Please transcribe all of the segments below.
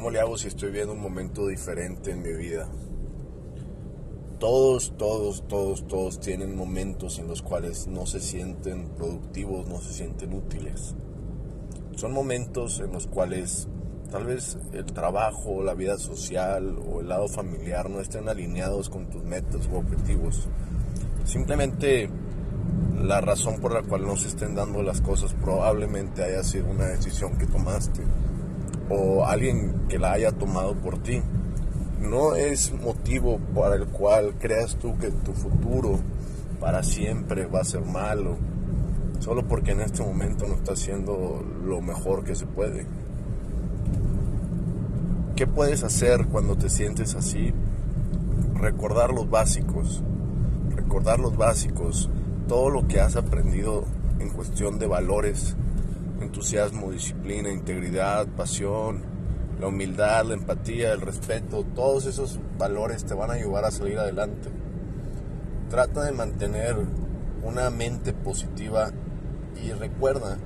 nuevo si estoy viendo un momento diferente en mi vida. Todos, todos, todos, todos tienen momentos en los cuales no se sienten productivos, no se sienten útiles. Son momentos en los cuales tal vez el trabajo, la vida social o el lado familiar no estén alineados con tus metas o objetivos. Simplemente la razón por la cual no se estén dando las cosas probablemente haya sido una decisión que tomaste o alguien que la haya tomado por ti. No es motivo para el cual creas tú que tu futuro para siempre va a ser malo, solo porque en este momento no está haciendo lo mejor que se puede. ¿Qué puedes hacer cuando te sientes así? Recordar los básicos, recordar los básicos, todo lo que has aprendido en cuestión de valores, entusiasmo, disciplina, integridad, pasión, la humildad, la empatía, el respeto, todos esos valores te van a ayudar a salir adelante. Trata de mantener una mente positiva y recuerda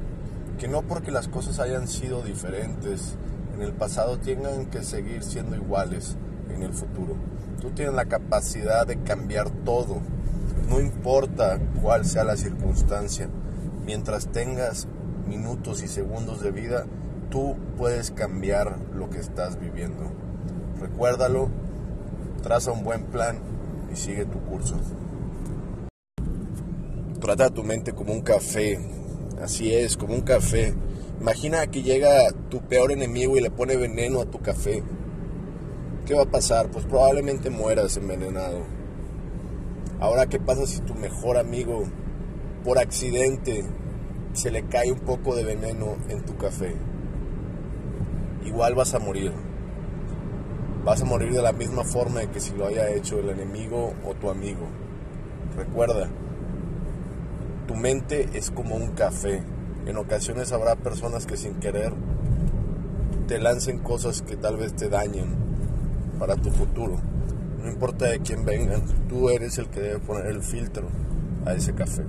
que no porque las cosas hayan sido diferentes en el pasado tengan que seguir siendo iguales en el futuro. Tú tienes la capacidad de cambiar todo, no importa cuál sea la circunstancia. Mientras tengas minutos y segundos de vida, tú puedes cambiar lo que estás viviendo. Recuérdalo, traza un buen plan y sigue tu curso. Trata tu mente como un café, así es, como un café. Imagina que llega tu peor enemigo y le pone veneno a tu café. ¿Qué va a pasar? Pues probablemente mueras envenenado. Ahora, ¿qué pasa si tu mejor amigo, por accidente, se le cae un poco de veneno en tu café? Igual vas a morir. Vas a morir de la misma forma que si lo haya hecho el enemigo o tu amigo. Recuerda, tu mente es como un café. En ocasiones habrá personas que sin querer te lancen cosas que tal vez te dañen para tu futuro. No importa de quién vengan, tú eres el que debe poner el filtro a ese café.